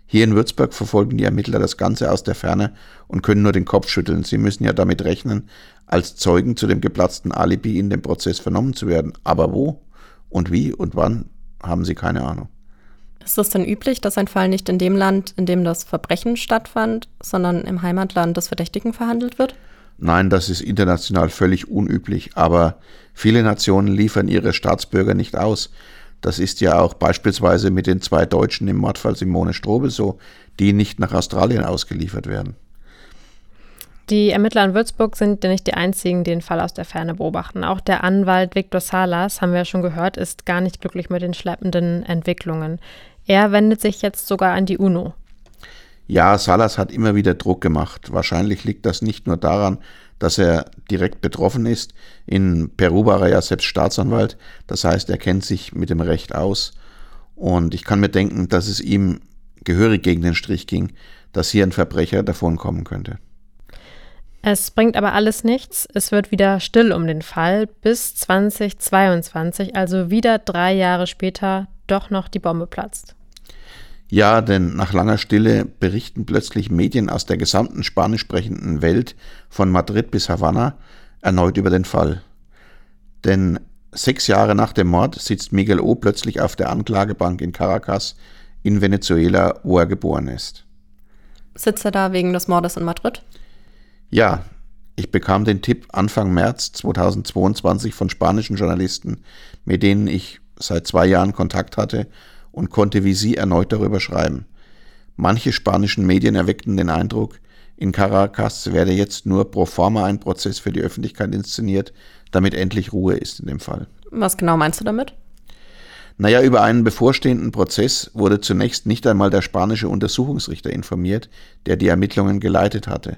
Hier in Würzburg verfolgen die Ermittler das Ganze aus der Ferne und können nur den Kopf schütteln. Sie müssen ja damit rechnen, als Zeugen zu dem geplatzten Alibi in dem Prozess vernommen zu werden. Aber wo und wie und wann, haben sie keine Ahnung. Ist es denn üblich, dass ein Fall nicht in dem Land, in dem das Verbrechen stattfand, sondern im Heimatland des Verdächtigen verhandelt wird? Nein, das ist international völlig unüblich, aber viele Nationen liefern ihre Staatsbürger nicht aus. Das ist ja auch beispielsweise mit den zwei Deutschen im Mordfall Simone Strobel so, die nicht nach Australien ausgeliefert werden. Die Ermittler in Würzburg sind ja nicht die einzigen, die den Fall aus der Ferne beobachten. Auch der Anwalt Viktor Salas, haben wir ja schon gehört, ist gar nicht glücklich mit den schleppenden Entwicklungen. Er wendet sich jetzt sogar an die UNO. Ja, Salas hat immer wieder Druck gemacht. Wahrscheinlich liegt das nicht nur daran, dass er direkt betroffen ist. In Peru war er ja selbst Staatsanwalt. Das heißt, er kennt sich mit dem Recht aus. Und ich kann mir denken, dass es ihm gehörig gegen den Strich ging, dass hier ein Verbrecher davonkommen könnte. Es bringt aber alles nichts. Es wird wieder still um den Fall, bis 2022, also wieder drei Jahre später, doch noch die Bombe platzt. Ja, denn nach langer Stille berichten plötzlich Medien aus der gesamten spanisch sprechenden Welt, von Madrid bis Havanna, erneut über den Fall. Denn sechs Jahre nach dem Mord sitzt Miguel O. plötzlich auf der Anklagebank in Caracas in Venezuela, wo er geboren ist. Sitzt er da wegen des Mordes in Madrid? Ja, ich bekam den Tipp Anfang März 2022 von spanischen Journalisten, mit denen ich seit zwei Jahren Kontakt hatte und konnte wie Sie erneut darüber schreiben. Manche spanischen Medien erweckten den Eindruck, in Caracas werde jetzt nur pro forma ein Prozess für die Öffentlichkeit inszeniert, damit endlich Ruhe ist in dem Fall. Was genau meinst du damit? Naja, über einen bevorstehenden Prozess wurde zunächst nicht einmal der spanische Untersuchungsrichter informiert, der die Ermittlungen geleitet hatte.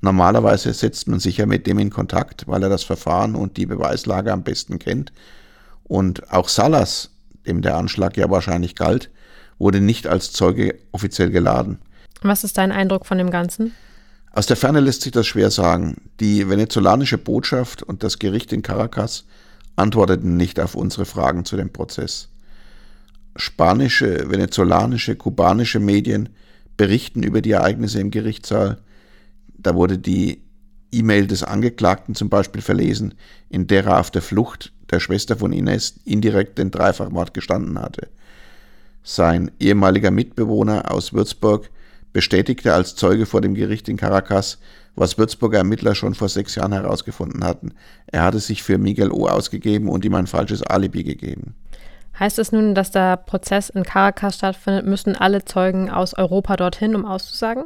Normalerweise setzt man sich ja mit dem in Kontakt, weil er das Verfahren und die Beweislage am besten kennt. Und auch Salas dem der Anschlag ja wahrscheinlich galt, wurde nicht als Zeuge offiziell geladen. Was ist dein Eindruck von dem Ganzen? Aus der Ferne lässt sich das schwer sagen. Die venezolanische Botschaft und das Gericht in Caracas antworteten nicht auf unsere Fragen zu dem Prozess. Spanische, venezolanische, kubanische Medien berichten über die Ereignisse im Gerichtssaal. Da wurde die E-Mail des Angeklagten zum Beispiel verlesen, in der er auf der Flucht der Schwester von Ines indirekt den Dreifachmord gestanden hatte. Sein ehemaliger Mitbewohner aus Würzburg bestätigte als Zeuge vor dem Gericht in Caracas, was Würzburger Ermittler schon vor sechs Jahren herausgefunden hatten. Er hatte sich für Miguel O. ausgegeben und ihm ein falsches Alibi gegeben. Heißt es nun, dass der Prozess in Caracas stattfindet, müssen alle Zeugen aus Europa dorthin, um auszusagen?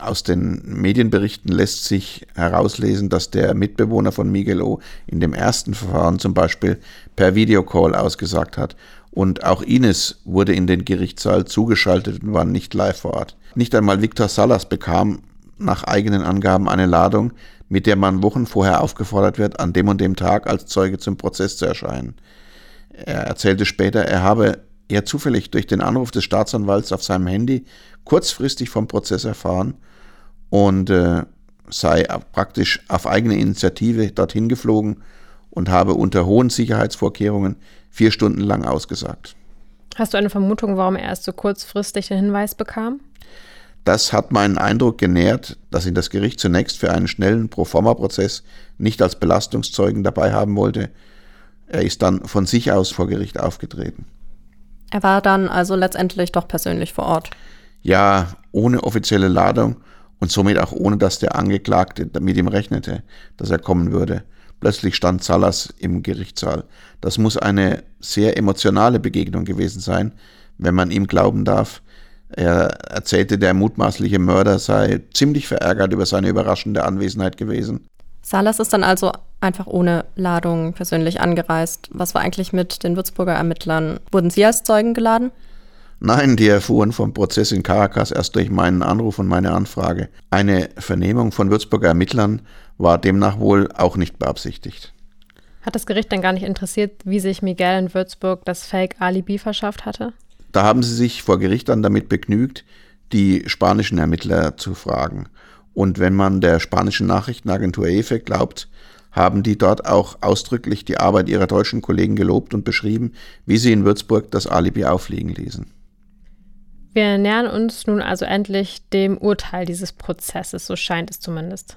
Aus den Medienberichten lässt sich herauslesen, dass der Mitbewohner von Miguel O. in dem ersten Verfahren zum Beispiel per Videocall ausgesagt hat. Und auch Ines wurde in den Gerichtssaal zugeschaltet und war nicht live vor Ort. Nicht einmal Victor Salas bekam nach eigenen Angaben eine Ladung, mit der man Wochen vorher aufgefordert wird, an dem und dem Tag als Zeuge zum Prozess zu erscheinen. Er erzählte später, er habe eher zufällig durch den Anruf des Staatsanwalts auf seinem Handy kurzfristig vom Prozess erfahren und äh, sei praktisch auf eigene Initiative dorthin geflogen und habe unter hohen Sicherheitsvorkehrungen vier Stunden lang ausgesagt. Hast du eine Vermutung, warum er erst so kurzfristig den Hinweis bekam? Das hat meinen Eindruck genährt, dass ihn das Gericht zunächst für einen schnellen Proforma-Prozess nicht als Belastungszeugen dabei haben wollte. Er ist dann von sich aus vor Gericht aufgetreten. Er war dann also letztendlich doch persönlich vor Ort. Ja, ohne offizielle Ladung und somit auch ohne, dass der Angeklagte mit ihm rechnete, dass er kommen würde. Plötzlich stand Salas im Gerichtssaal. Das muss eine sehr emotionale Begegnung gewesen sein, wenn man ihm glauben darf. Er erzählte, der mutmaßliche Mörder sei ziemlich verärgert über seine überraschende Anwesenheit gewesen. Salas ist dann also einfach ohne Ladung persönlich angereist. Was war eigentlich mit den Würzburger Ermittlern? Wurden Sie als Zeugen geladen? Nein, die erfuhren vom Prozess in Caracas erst durch meinen Anruf und meine Anfrage. Eine Vernehmung von Würzburger Ermittlern war demnach wohl auch nicht beabsichtigt. Hat das Gericht dann gar nicht interessiert, wie sich Miguel in Würzburg das Fake-Alibi verschafft hatte? Da haben sie sich vor Gericht dann damit begnügt, die spanischen Ermittler zu fragen. Und wenn man der spanischen Nachrichtenagentur EFE glaubt, haben die dort auch ausdrücklich die Arbeit ihrer deutschen Kollegen gelobt und beschrieben, wie sie in Würzburg das Alibi aufliegen ließen. Wir nähern uns nun also endlich dem Urteil dieses Prozesses, so scheint es zumindest.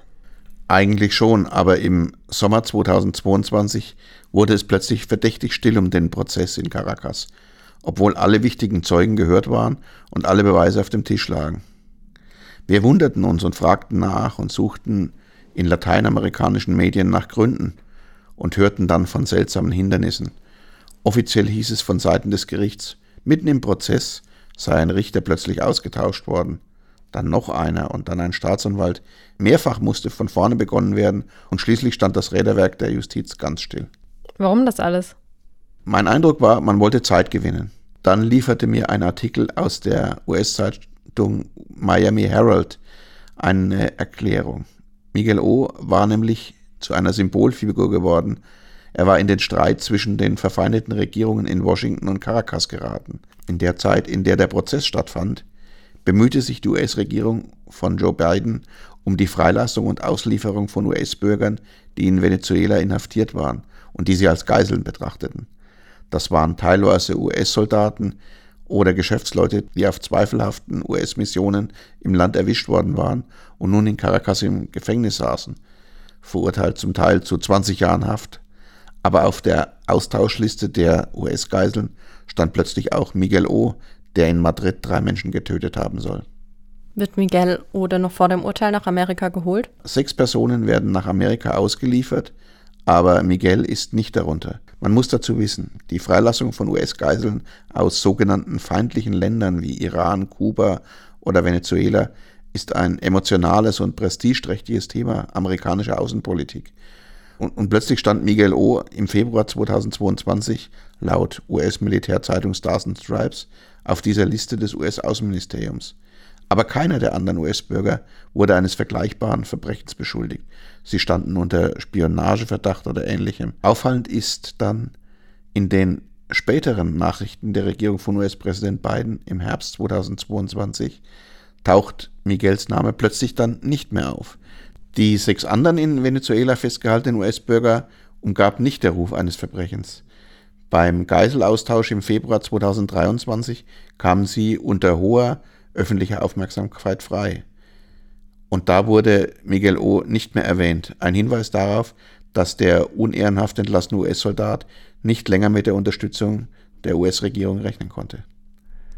Eigentlich schon, aber im Sommer 2022 wurde es plötzlich verdächtig still um den Prozess in Caracas, obwohl alle wichtigen Zeugen gehört waren und alle Beweise auf dem Tisch lagen. Wir wunderten uns und fragten nach und suchten in lateinamerikanischen Medien nach Gründen und hörten dann von seltsamen Hindernissen. Offiziell hieß es von Seiten des Gerichts, mitten im Prozess sei ein Richter plötzlich ausgetauscht worden, dann noch einer und dann ein Staatsanwalt. Mehrfach musste von vorne begonnen werden und schließlich stand das Räderwerk der Justiz ganz still. Warum das alles? Mein Eindruck war, man wollte Zeit gewinnen. Dann lieferte mir ein Artikel aus der US-Zeitung Miami Herald eine Erklärung. Miguel O. war nämlich zu einer Symbolfigur geworden. Er war in den Streit zwischen den verfeindeten Regierungen in Washington und Caracas geraten. In der Zeit, in der der Prozess stattfand, bemühte sich die US-Regierung von Joe Biden um die Freilassung und Auslieferung von US-Bürgern, die in Venezuela inhaftiert waren und die sie als Geiseln betrachteten. Das waren teilweise US-Soldaten oder Geschäftsleute, die auf zweifelhaften US-Missionen im Land erwischt worden waren und nun in Caracas im Gefängnis saßen, verurteilt zum Teil zu 20 Jahren Haft. Aber auf der Austauschliste der US-Geiseln stand plötzlich auch Miguel O., der in Madrid drei Menschen getötet haben soll. Wird Miguel oder noch vor dem Urteil nach Amerika geholt? Sechs Personen werden nach Amerika ausgeliefert, aber Miguel ist nicht darunter. Man muss dazu wissen, die Freilassung von US-Geiseln aus sogenannten feindlichen Ländern wie Iran, Kuba oder Venezuela ist ein emotionales und prestigeträchtiges Thema amerikanischer Außenpolitik. Und, und, plötzlich stand Miguel O. im Februar 2022 laut US-Militärzeitung Stars and Stripes auf dieser Liste des US-Außenministeriums. Aber keiner der anderen US-Bürger wurde eines vergleichbaren Verbrechens beschuldigt. Sie standen unter Spionageverdacht oder ähnlichem. Auffallend ist dann in den späteren Nachrichten der Regierung von US-Präsident Biden im Herbst 2022 taucht Miguels Name plötzlich dann nicht mehr auf. Die sechs anderen in Venezuela festgehaltenen US-Bürger umgab nicht der Ruf eines Verbrechens. Beim Geiselaustausch im Februar 2023 kamen sie unter hoher öffentlicher Aufmerksamkeit frei. Und da wurde Miguel O. nicht mehr erwähnt. Ein Hinweis darauf, dass der unehrenhaft entlassene US-Soldat nicht länger mit der Unterstützung der US-Regierung rechnen konnte.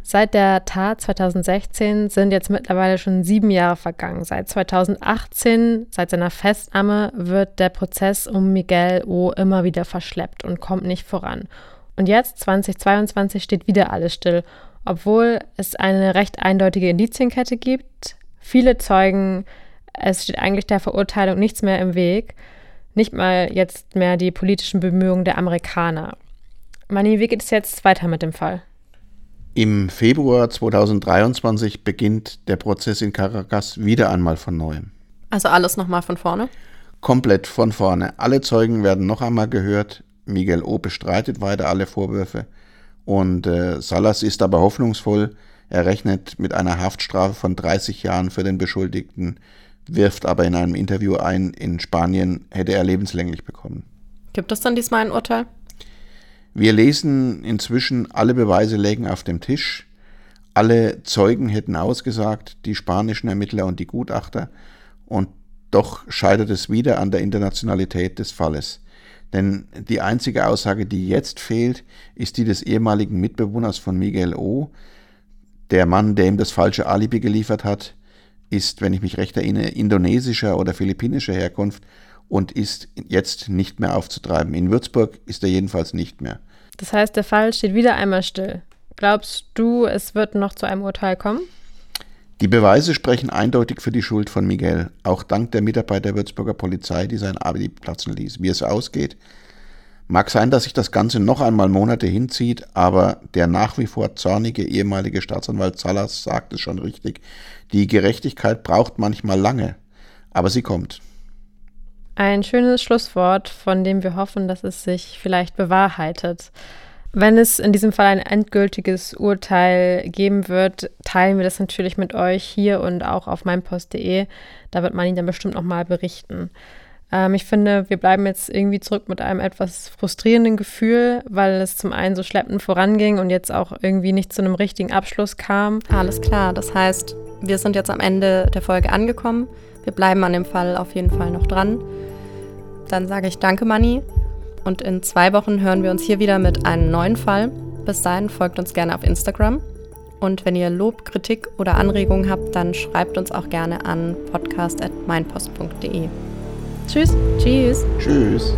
Seit der Tat 2016 sind jetzt mittlerweile schon sieben Jahre vergangen. Seit 2018, seit seiner Festnahme, wird der Prozess um Miguel O. immer wieder verschleppt und kommt nicht voran. Und jetzt, 2022, steht wieder alles still, obwohl es eine recht eindeutige Indizienkette gibt. Viele Zeugen, es steht eigentlich der Verurteilung nichts mehr im Weg. Nicht mal jetzt mehr die politischen Bemühungen der Amerikaner. Mani, wie geht es jetzt weiter mit dem Fall? Im Februar 2023 beginnt der Prozess in Caracas wieder einmal von neuem. Also alles nochmal von vorne? Komplett von vorne. Alle Zeugen werden noch einmal gehört. Miguel O. bestreitet weiter alle Vorwürfe. Und äh, Salas ist aber hoffnungsvoll. Er rechnet mit einer Haftstrafe von 30 Jahren für den Beschuldigten, wirft aber in einem Interview ein, in Spanien hätte er lebenslänglich bekommen. Gibt es dann diesmal ein Urteil? Wir lesen inzwischen, alle Beweise lägen auf dem Tisch, Alle Zeugen hätten ausgesagt, die spanischen Ermittler und die Gutachter, und doch scheitert es wieder an der Internationalität des Falles. Denn die einzige Aussage, die jetzt fehlt, ist die des ehemaligen Mitbewohners von Miguel O. Der Mann, der ihm das falsche Alibi geliefert hat, ist, wenn ich mich recht erinnere, indonesischer oder philippinischer Herkunft und ist jetzt nicht mehr aufzutreiben. In Würzburg ist er jedenfalls nicht mehr. Das heißt, der Fall steht wieder einmal still. Glaubst du, es wird noch zu einem Urteil kommen? Die Beweise sprechen eindeutig für die Schuld von Miguel, auch dank der Mitarbeiter der Würzburger Polizei, die sein Abi platzen ließ. Wie es ausgeht, mag sein, dass sich das Ganze noch einmal Monate hinzieht, aber der nach wie vor zornige ehemalige Staatsanwalt Salas sagt es schon richtig. Die Gerechtigkeit braucht manchmal lange, aber sie kommt. Ein schönes Schlusswort, von dem wir hoffen, dass es sich vielleicht bewahrheitet. Wenn es in diesem Fall ein endgültiges Urteil geben wird, teilen wir das natürlich mit euch hier und auch auf meinpost.de. Da wird man ihn dann bestimmt nochmal berichten. Ähm, ich finde, wir bleiben jetzt irgendwie zurück mit einem etwas frustrierenden Gefühl, weil es zum einen so schleppend voranging und jetzt auch irgendwie nicht zu einem richtigen Abschluss kam. Alles klar, das heißt, wir sind jetzt am Ende der Folge angekommen. Wir bleiben an dem Fall auf jeden Fall noch dran. Dann sage ich danke, Manni. Und in zwei Wochen hören wir uns hier wieder mit einem neuen Fall. Bis dahin folgt uns gerne auf Instagram. Und wenn ihr Lob, Kritik oder Anregungen habt, dann schreibt uns auch gerne an podcast.meinpost.de. Tschüss. Tschüss. Tschüss.